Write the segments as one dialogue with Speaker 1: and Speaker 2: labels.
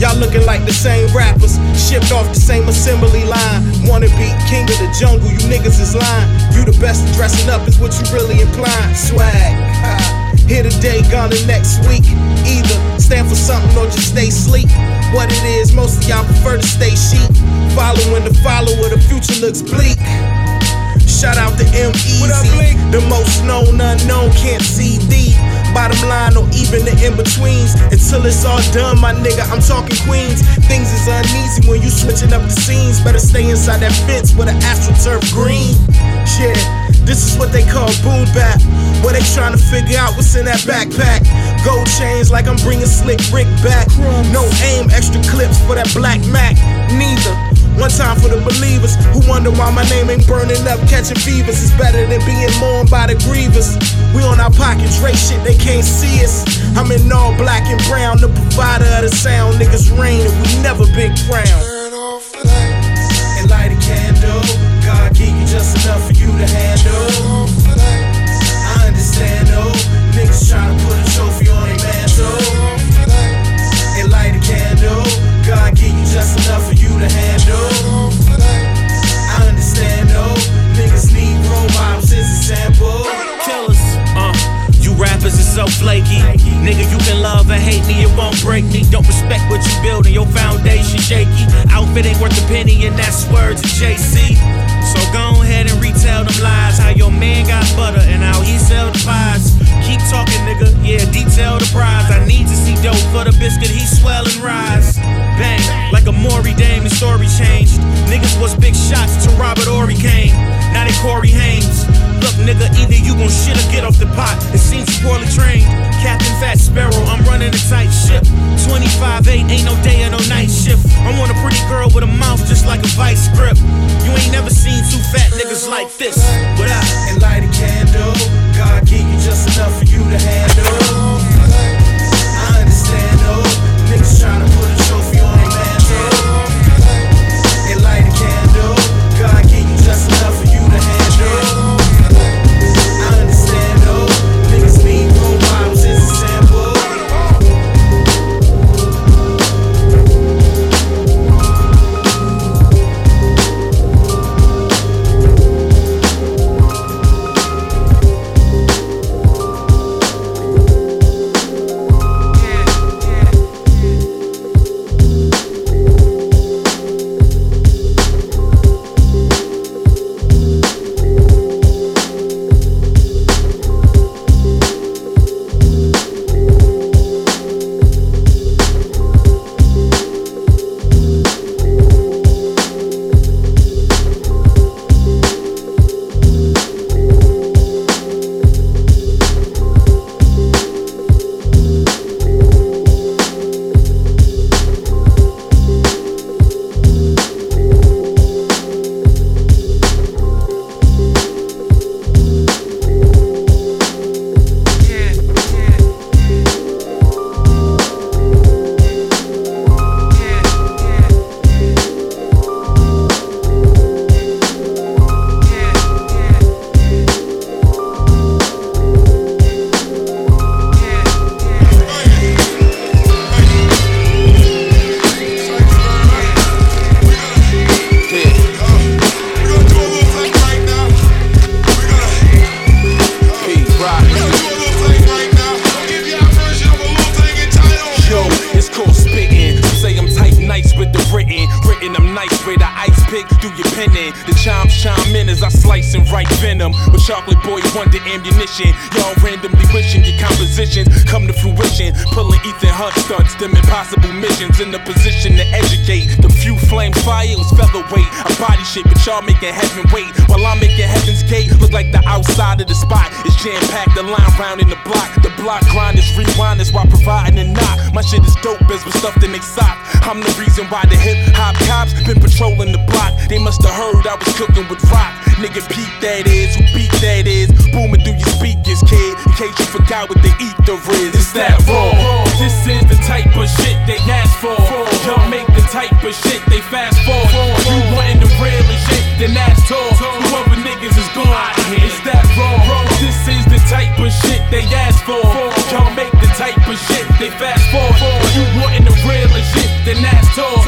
Speaker 1: Y'all looking like the same rappers, shipped off the same assembly line. Wanna be king of the jungle, you niggas is lying. You the best at dressing up is what you really implying. Swag. Here today, gone the next week. Either stand for something or just stay sleep. What it is, most of y'all prefer to stay sheep. Following the follower, the future looks bleak. Shout out to M Easy, the most known unknown can't see thee. Bottom line, or even the in betweens. Until it's all done, my nigga, I'm talking Queens. Things is uneasy when you switching up the scenes. Better stay inside that fence with an astroturf green. Yeah, this is what they call boom bap. Where they trying to figure out what's in that backpack. Gold chains like I'm bringing slick Rick back. No aim, extra clips for that black Mac. Neither. One time for the believers who wonder why my name ain't burning up, catching fevers. It's better than being mourned by the grievers. We on our pockets, Dre shit, they can't see us. I'm in all black and brown, the provider of the sound. Niggas rain and we never been crowned.
Speaker 2: Turn off the lights.
Speaker 1: And light a candle. God give you just enough for you to
Speaker 2: Turn
Speaker 1: handle.
Speaker 2: off the lights.
Speaker 1: I understand though. Niggas tryna put a trophy handle. I understand though, niggas need role as a sample.
Speaker 3: Killers, uh, you rappers is so flaky. Nigga, you can love or hate me, it won't break me. Don't respect what you build and your foundation shaky. Outfit ain't worth a penny, and that's words of JC. So go ahead and retell them lies. How your man got butter and how he sell the pies. Keep talking, nigga, yeah, detail the prize. I need to see dope for the biscuit, he swell and rise. Gon' shit or get off the pot. It seems poorly trained. Captain Fat Sparrow, I'm running a tight ship. 25-8, ain't no day or no night shift. I want a pretty girl with a mouth just like a vice grip. You ain't never seen two fat niggas like this. What up?
Speaker 1: And light a candle. God give you just enough for you to handle.
Speaker 4: Shit, but y'all making heaven wait. While I'm making heaven's gate look like the outside of the spot. It's jam packed, the line round in the block. The block grind is rewind is while providing a knock. My shit is dope as was stuffed in they sock. I'm the reason why the hip hop cops been patrolling the block. They must have heard I was cooking with rock. Nigga, Pete that is, who beat that is. Booming through your speakers, kid. In case you forgot what the ether is. It's that they ask for. Y'all make the type of shit they fast forward. If you wantin' the real and shit, then that's tall.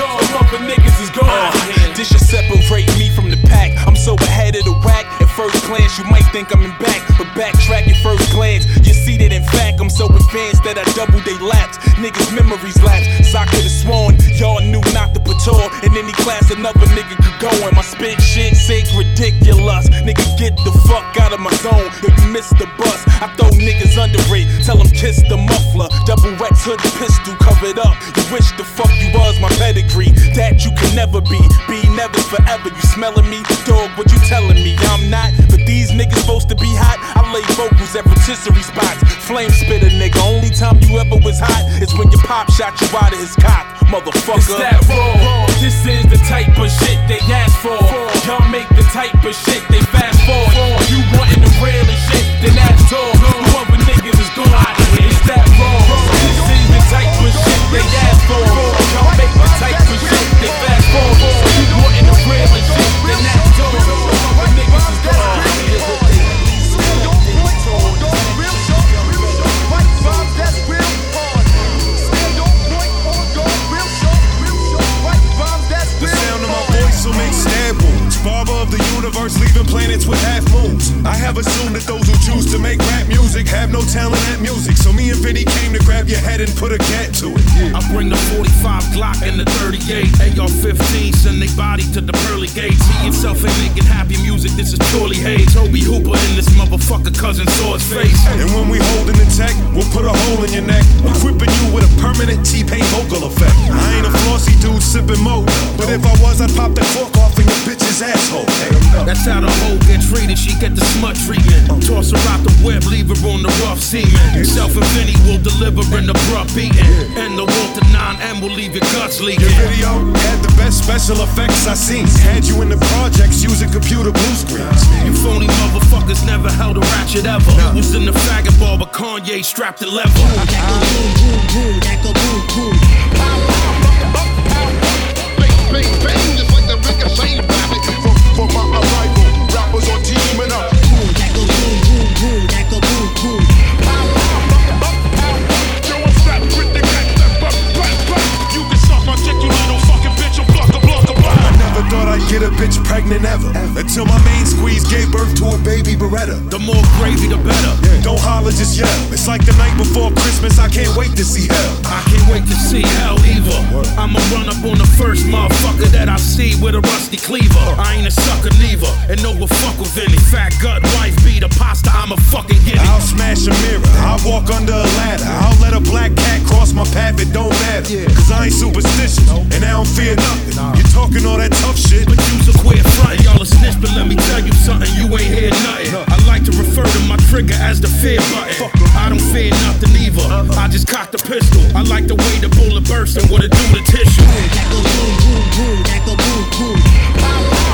Speaker 4: The niggas is gone. Uh, this should separate me from the pack. I'm so ahead of the whack. At first glance, you might think I'm in back, but backtrack at first glance. You see that in fact, I'm so advanced that I double they laps. Niggas' memories lapse. I could've sworn y'all knew not to patrol in any class another nigga could go in. My spit shit sick, ridiculous. Nigga, get the fuck out of my zone. If you miss the bus, I throw niggas under it. Tell them kiss the muffler. Double X hood pistol covered up. You wish the fuck you was my pedigree. That you can never be. Be never forever. You smelling me? Dog, what you telling me? I'm not. But these niggas supposed to be hot. I lay vocals at rotisserie spots. Flame spitter, nigga. Only time you ever was hot is when your pop shot you out of his cock. Motherfucker.
Speaker 3: It's that raw. This is the type of shit they ask for. Y'all make the type of shit they fast forward. You wantin' the real and shit, then that's all.
Speaker 5: Assumed that those music have no talent at music. So me and Vinny came to grab your head and put a cat to it.
Speaker 3: I bring the 45 Glock and the 38. AR-15, send they body to the pearly gates. He himself ain't making happy music, this is purely hate. Tobe Hooper in this motherfucker cousin saw his face.
Speaker 5: And when we holding the tech, we'll put a hole in your neck, equipping you with a permanent T-Pain vocal effect. I ain't a flossy dude sipping mo, but if I was, I'd pop that cork off in your bitch's asshole.
Speaker 3: That's how the hoe get treated, she get the smut treatment. Toss her out the web, leave her on the rough semen. Self and Vinny will deliver in the abrupt beating. And the Walther 9M will leave your guts leaking.
Speaker 5: Your video had the best special effects I seen. Had you in the projects using computer blue screens.
Speaker 3: You phony motherfuckers never held a ratchet ever. You was in the faggot bar, but Kanye strapped the lever.
Speaker 6: Bang,
Speaker 5: Beretta.
Speaker 3: The more gravy, the better.
Speaker 5: Don't holler, just yell. It's like the night before Christmas, I can't wait to see hell.
Speaker 3: I can't wait to see hell either. I'ma run up on the first motherfucker that I see with a rusty cleaver. I ain't a sucker neither, and no one fuck with any fat gut wife beat a pasta. I'm a fucking guinea.
Speaker 5: I'll smash a mirror, I'll walk under a ladder. I'll let a black cat cross my path, it don't matter. Cause I ain't superstitious, and I don't fear nothing. You're talking all that tough shit,
Speaker 3: But you's a queer front, y'all a snitch, but let me tell you something, you ain't hear nothing. I like to refer to my trigger as the fear button. I don't fear nothing either. I just cock the pistol. I like the way the bullet bursts and what it do to tissue.
Speaker 7: Boom boom boom. Boom boom boom.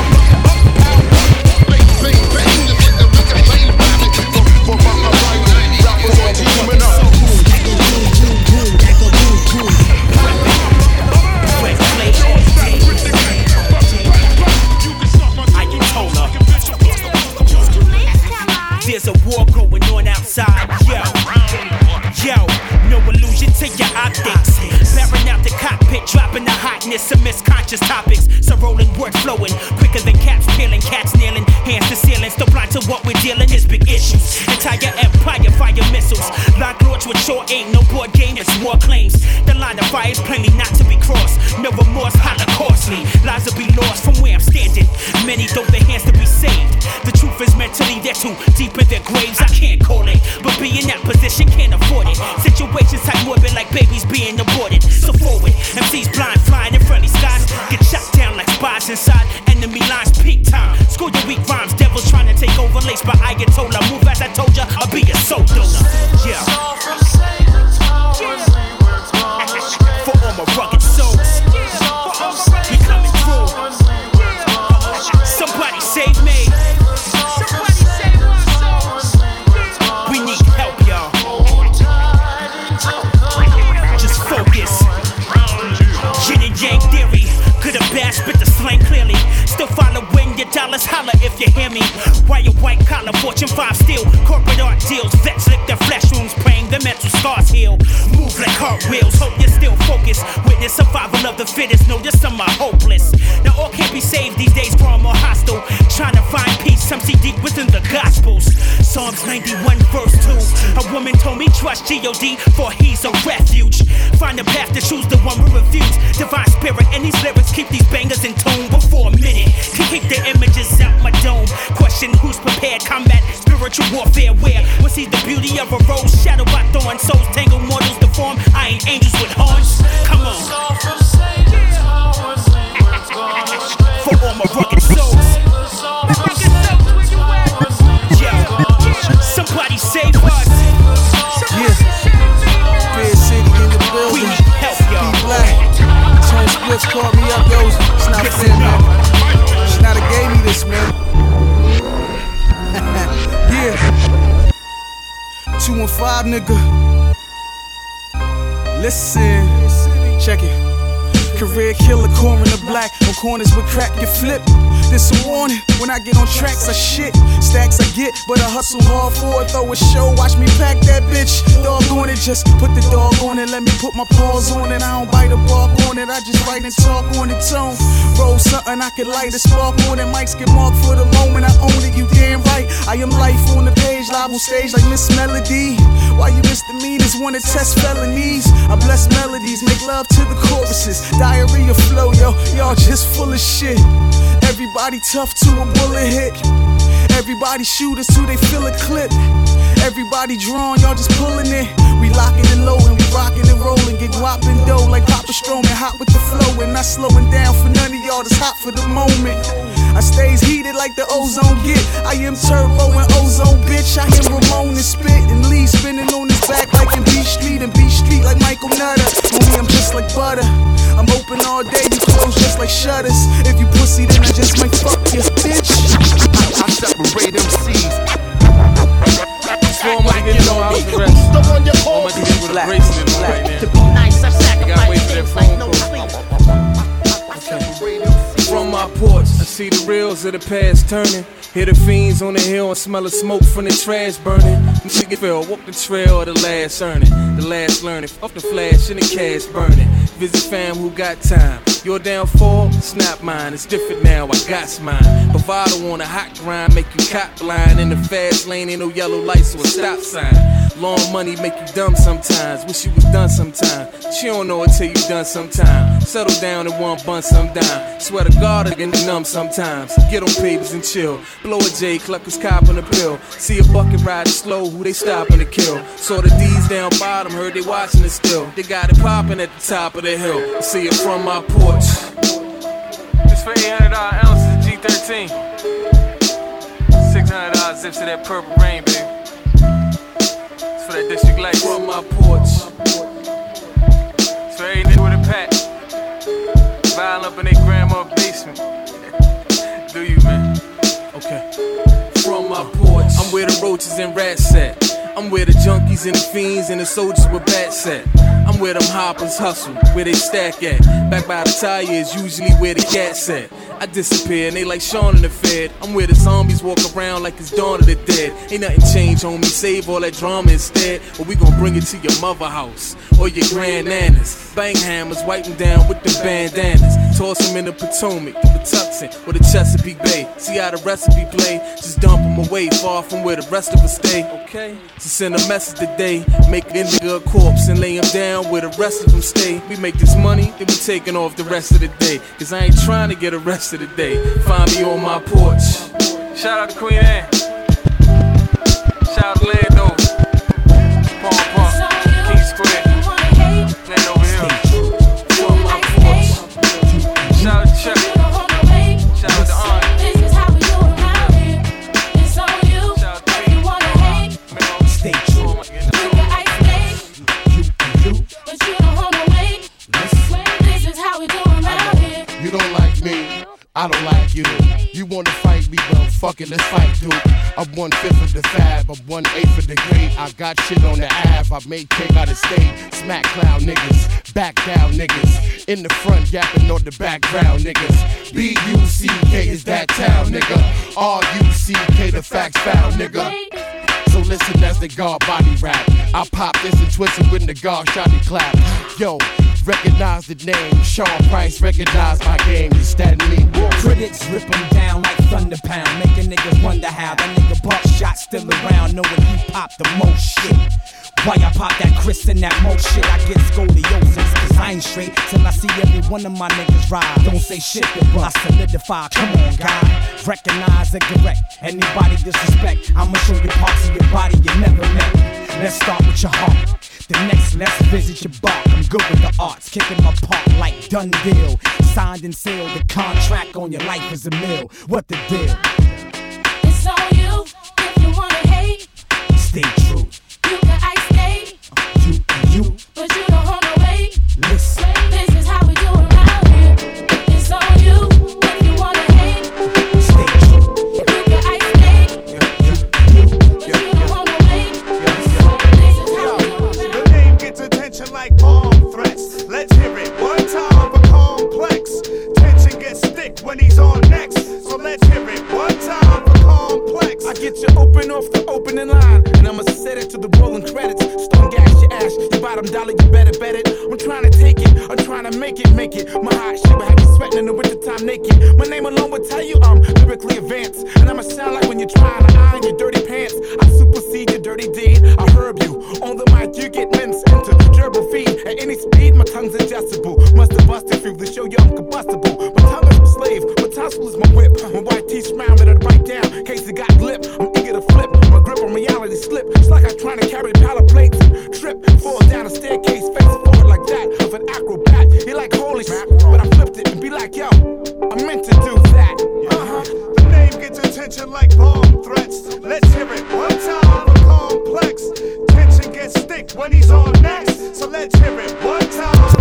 Speaker 7: Devils trying to take over. Laced by Ayatollah. Move as I told ya, I'll be a soul donor. Yeah. For all my rugged dollars, holla if you hear me. Why your white collar, Fortune 5 steel, corporate art deals, vets lick their flesh wounds, praying the mental scars heal. Move like cartwheels, hope you're still focused. Witness survival of the fittest, know this some are hopeless. Now all can't be saved these days, far more hostile. Trying to find peace, some see deep within the gospels. Psalms 91 verse 2. A woman told me trust G-O-D, for he's a refuge. Find a path to choose the one we refuse. Divine spirit, and these lyrics keep these bangers in tune before Who's prepared, combat, spiritual warfare, where? We see the beauty of a rose, shadow by thorn, souls tangled, mortals deform. I ain't angels with horns. Come on. For all my rugged souls. Yo, somebody save us.
Speaker 8: Yeah. City in the
Speaker 7: We need help, y'all.
Speaker 8: Be black. Tone Splits called me up, yo. It's not fair, Five, nigga. Listen. Check it. Career killer, coroner black. On corners with crack, get flip. This a warning. When I get on tracks, I shit. Stacks I get, but I hustle hard for it. Throw a show, watch me pack that bitch. Dog on it, just put the dog on it. Let me put my paws on it. I don't bite a bark on it. I just write and talk on it. Tone. Roll something, I can light a spark on it. Mics get marked for the moment. I own it, you damn right. I am life on the page, live on stage like Miss Melody. Why you misdemeanors wanna test felonies? I bless melodies, make love to the choruses. Diarrhea flow, yo, y'all just full of shit. Everybody tough to a bullet hit. Everybody shooters till they feel a clip. Everybody drawn, y'all just pulling it. We locking and loading, we rocking and rolling, get whopping dough like Papa Stroman, hot with the flow and not slowing down for none of y'all. That's hot for the moment. I stays heated like the ozone get. I am turbo and ozone, bitch. I am Ramon and spit and Lee spinning on his back like in B Street and B Street like Michael Nutter. Homie, I'm just like butter. I'm open all day, you close just like shutters. If you pussy, then I just might fuck you, bitch.
Speaker 9: I separate them seeds.
Speaker 10: Before I get on
Speaker 9: on your
Speaker 10: I'm about to hit with a bracelet right
Speaker 9: To
Speaker 10: now.
Speaker 9: be nice, I
Speaker 10: gotta wait
Speaker 9: sacrifice
Speaker 10: for that
Speaker 9: things like
Speaker 10: phone porch, I see the reels of the past turning. Hear the fiends on the hill and smell the smoke from the trash burning. Nigga fell, walk the trail of the last earning. The last learning, off the flash and the cash burning. Visit fam who got time. Your downfall, snap mine. It's different now, I got mine. Bravado on a hot grind, make you cop blind. In the fast lane, ain't no yellow lights or a stop sign. Long money make you dumb sometimes. Wish you was done sometime. You don't know it till you done sometime. Settle down in one bun sometime. Swear to God, I get numb sometimes. Get on papers and chill. Blow a J, cluck his cop on a pill. See a bucket riding slow, who they stopping to kill. Saw the D's down bottom, heard they watching it still. They got it popping at the top of the hill. See it from my porch. It's for 800 ounces G13. 600 zips of that purple rain, baby. It's for that district light. From my porch. It's for every nigga with a pack. Violin up in their grandma's basement. Do you, man? Okay. From my porch. I'm where the roaches and rats at. I'm where the junkies and the fiends and the soldiers with bats at. I'm where them hoppers hustle, where they stack at. Back by the tire is usually where the cats at. I disappear and they like Shaun in the Fed. I'm where the zombies walk around like it's dawn of the dead. Ain't nothing changed, homie. Save all that drama instead. Or we gon' bring it to your mother house or your grand nanas. Bang hammers, wipe them down with the bandanas. Toss them in the Potomac, the Patuxent, or the Chesapeake Bay. See how the recipe play? Just dump them away, far from where the rest of us stay. Okay? So send a message today, make a nigga a corpse and lay him down where the rest of them stay. We make this money, then we taking off the rest of the day. Cause I ain't trying to get arrested today. Find me on my porch. Shout out to Queen Anne.
Speaker 11: One fifth of the fab, I'm one eighth of the grade. I got shit on the Ave, I made cake out of state. Smack clown niggas, back down niggas. In the front, yapping on the background niggas. B U C K is that town, nigga. R U C K, the facts found, nigga. So listen as the guard body rap. I pop this and twist it when the guard shotty clap. Yo, recognize the name. Sean Price, recognize my game. Is that me?
Speaker 12: Critics rip down like thunder pound, making niggas wonder how that nigga buckshot still around, knowing he popped the most shit. Why I pop that Chris and that mo shit? I get scoliosis, cause I ain't straight till I see every one of my niggas ride. Don't say shit, but I solidify. Come on, guy. Recognize and correct. Anybody disrespect, I'ma show you parts of your body you never met. Let's start with your heart. The next, let's visit your bark. I'm good with the arts, kicking my part like done deal. Signed and sealed, the contract on your life is a mill. What the deal?
Speaker 13: It's on you if you wanna hate.
Speaker 12: Stay true.
Speaker 13: You can ice skate,
Speaker 12: You and you,
Speaker 13: but you don't
Speaker 8: dollar,
Speaker 14: time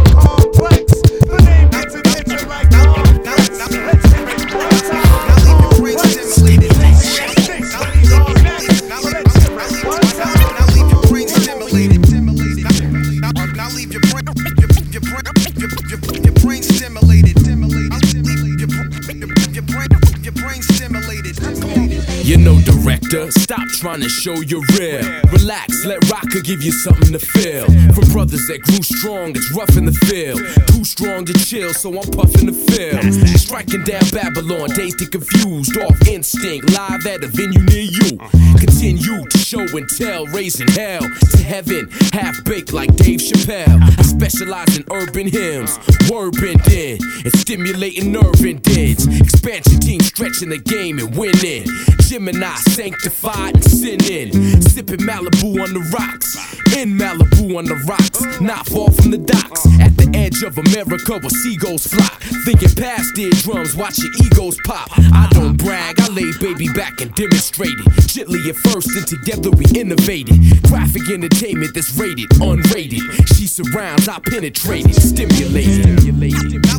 Speaker 15: trying to show you're real. Relax, let Rocker give you something to feel. For brothers that grew strong, it's rough in the field. Too strong to chill, so I'm puffing the field. Striking down Babylon, dazed and confused. Off instinct, live at a venue near you. Continue to show and tell, raising hell to heaven. Half baked like Dave Chappelle. I specialize in urban hymns, word bending, and stimulating nerve endings. Expansion team stretching the game and winning. Gemini sanctified and sinning. Sipping Malibu on the rocks. In Malibu on the rocks. Not far from the docks. At the edge of America where seagulls flock. Thinking past their drums, watch your egos pop. I don't brag, I lay baby back and demonstrate it. Gently at first, and together we innovated. Graphic entertainment that's rated, unrated. She surrounds, I penetrated, stimulated. stimulated.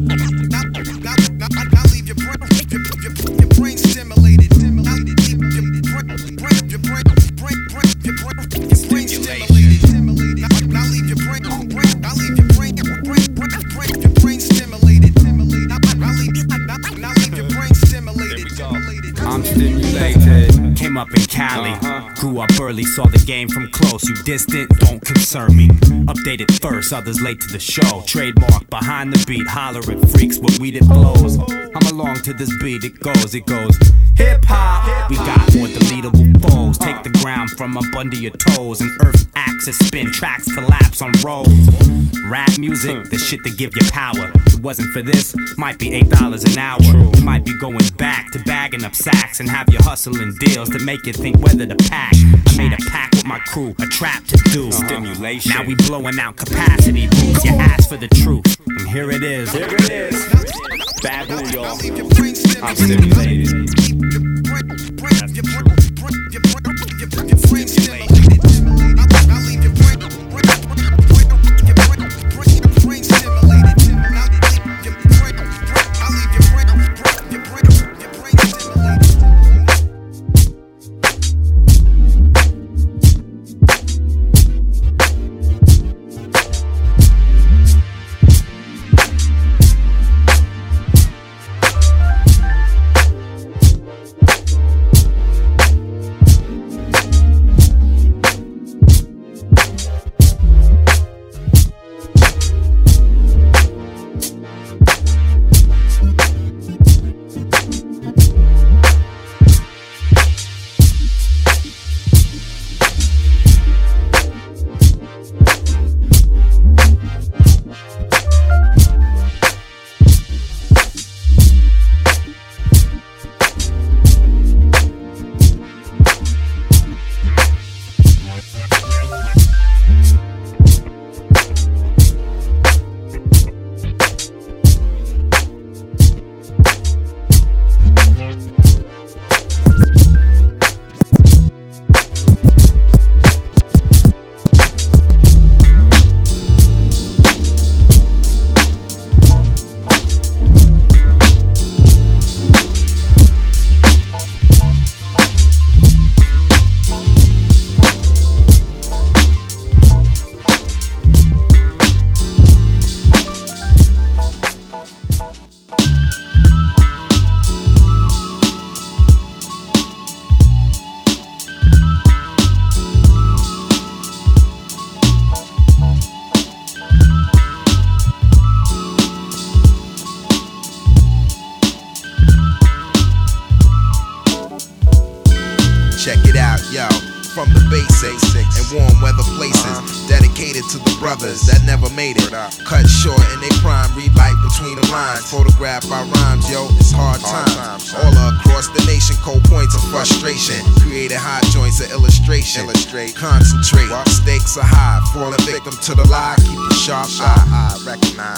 Speaker 16: Up in Cali. Grew up early, saw the game from close. You distant, don't concern me. Updated first, others late to the show. Trademark behind the beat, hollering freaks with weed it blows. I'm along to this beat, it goes, it goes. Hip hop, we got more deletable foes. Take the ground from up under your toes. And earth axis spin, tracks collapse on roads. Rap music, the shit that give you power. If it wasn't for this, might be eight dollars an hour. You might be going back to bagging up sacks and have you hustling deals to make you think whether to pack. I made a pack with my crew, a trap to do. Uh-huh. Stimulation. Now we blowing out capacity boots. You ask for the truth, and here it is. Here it is. Bad boy, y'all. I'm stimulated.
Speaker 17: Check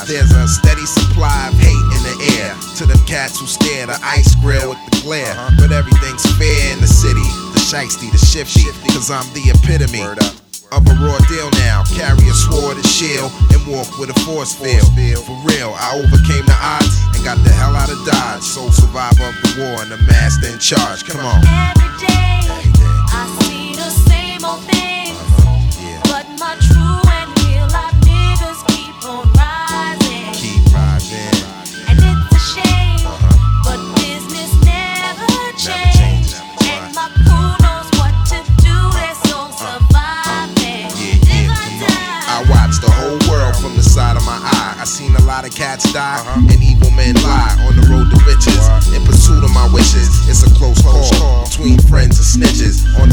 Speaker 17: there's a steady supply of hate in the air. To them cats who stare the ice grill with the glare. Uh-huh. But everything's fair in the city. The shiesty, the shifty, cause I'm the epitome of a raw deal now. Carry a sword and shield and walk with a force field. For real, I overcame the odds and got the hell out of Dodge. Sole survivor of the war and the master in charge. Come on.
Speaker 18: Every day, I see the same old things.
Speaker 17: Snitches. On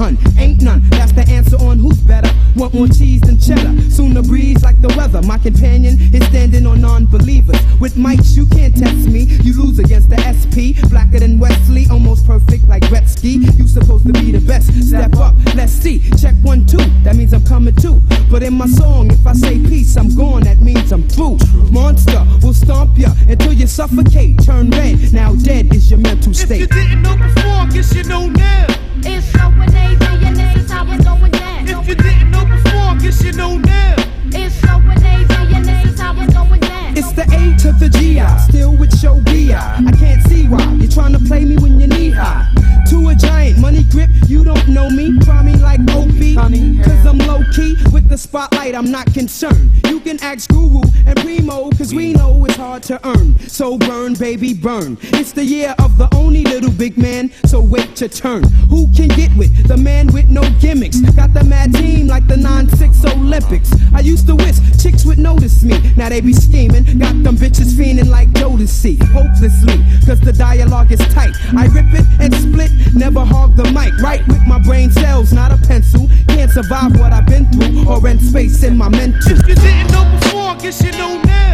Speaker 19: Ain't none. That's the answer on who's better. Want more cheese than cheddar. Soon the breeze like the weather. My companion is standing on non-believers. With mics, you can't test me. You lose against the SP. Blacker than Wesley, almost perfect like Gretzky. You supposed to be the best. Step up, let's see. Check one, two. That means I'm coming too. But in my song, if I say peace, I'm gone. That means I'm through. Monster will stomp ya until you suffocate. Turn red. Now dead is your mental state.
Speaker 20: If you didn't know before, guess you know now.
Speaker 18: It's so amazing, and this is how it's going down.
Speaker 20: If you didn't know before, guess you know now.
Speaker 18: It's so amazing, and this is how it's going down.
Speaker 19: It's the A to the G. I still with show B. I I can't see why you're trying to play me when you're knee high. To a giant money grip, you don't know me. Try me like Opie, cause I'm low key. With the spotlight, I'm not concerned. You can ask Guru and Primo, cause we know it's hard to earn. So burn, baby, burn. It's the year of the only little big man, so wait your turn. Who can get with the man with no gimmicks? Got the mad team like the 9-6 Olympics. I used to wish chicks would notice me. Now they be scheming. Got them bitches fiending like Jodeci. Hopelessly, cause the dialogue is tight. I rip it and split, never hog the mic. Right with my brain cells, not a pencil. Can't survive what I've been through or rent space in my mental.
Speaker 20: If you didn't know before, guess you know now.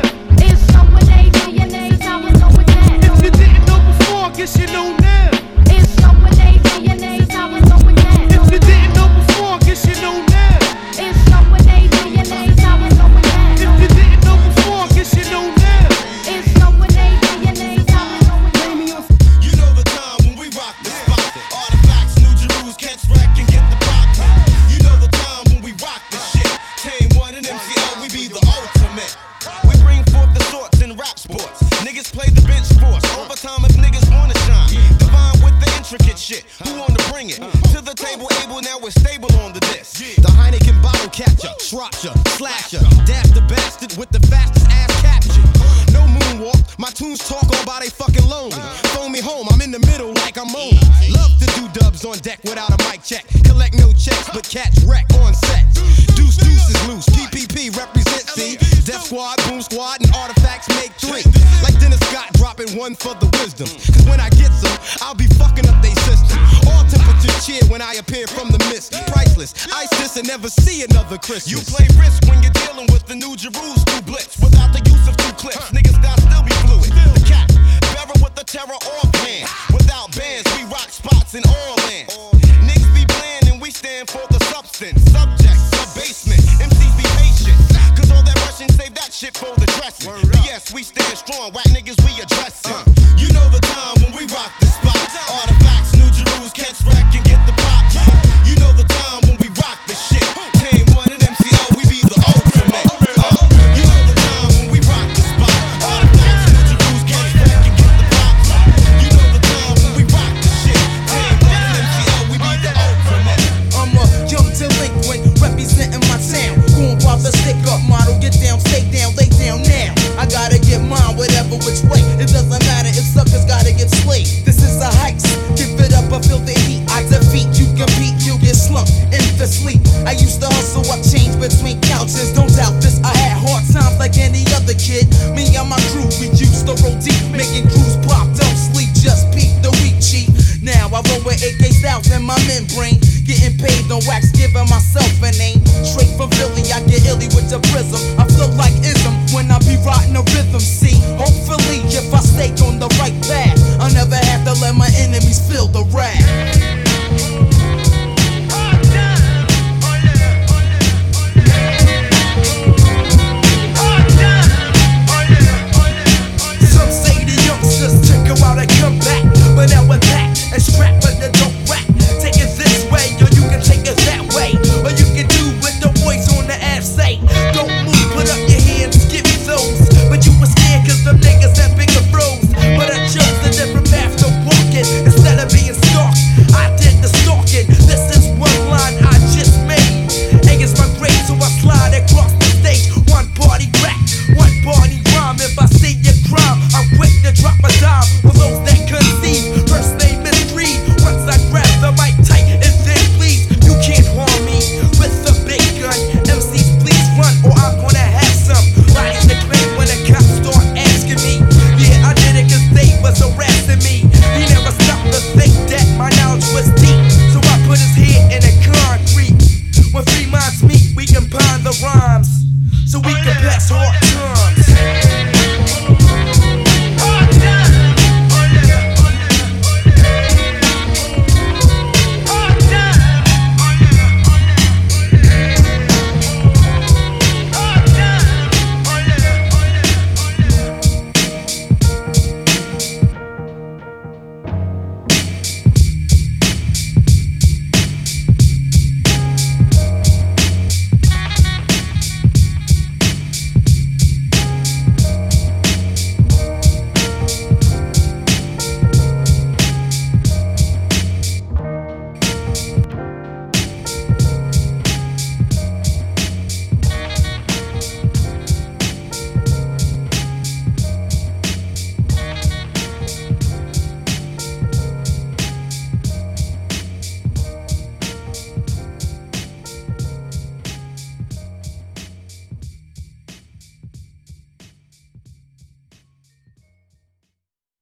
Speaker 21: rotten artifacts
Speaker 22: make three. Like Dennis Scott dropping one for the wisdom. Cause when I get some, I'll be fucking up they system. All temperatures cheer when I appear from the mist. Priceless, ISIS and never see another Christmas.
Speaker 21: You play risk when you're dealing with the new Jerus. Two blitz. Without the use of two clips, niggas got still be fluid. The cat, barrel with the terror off hand. Without bands, we rock spots in all we stand strong. White niggas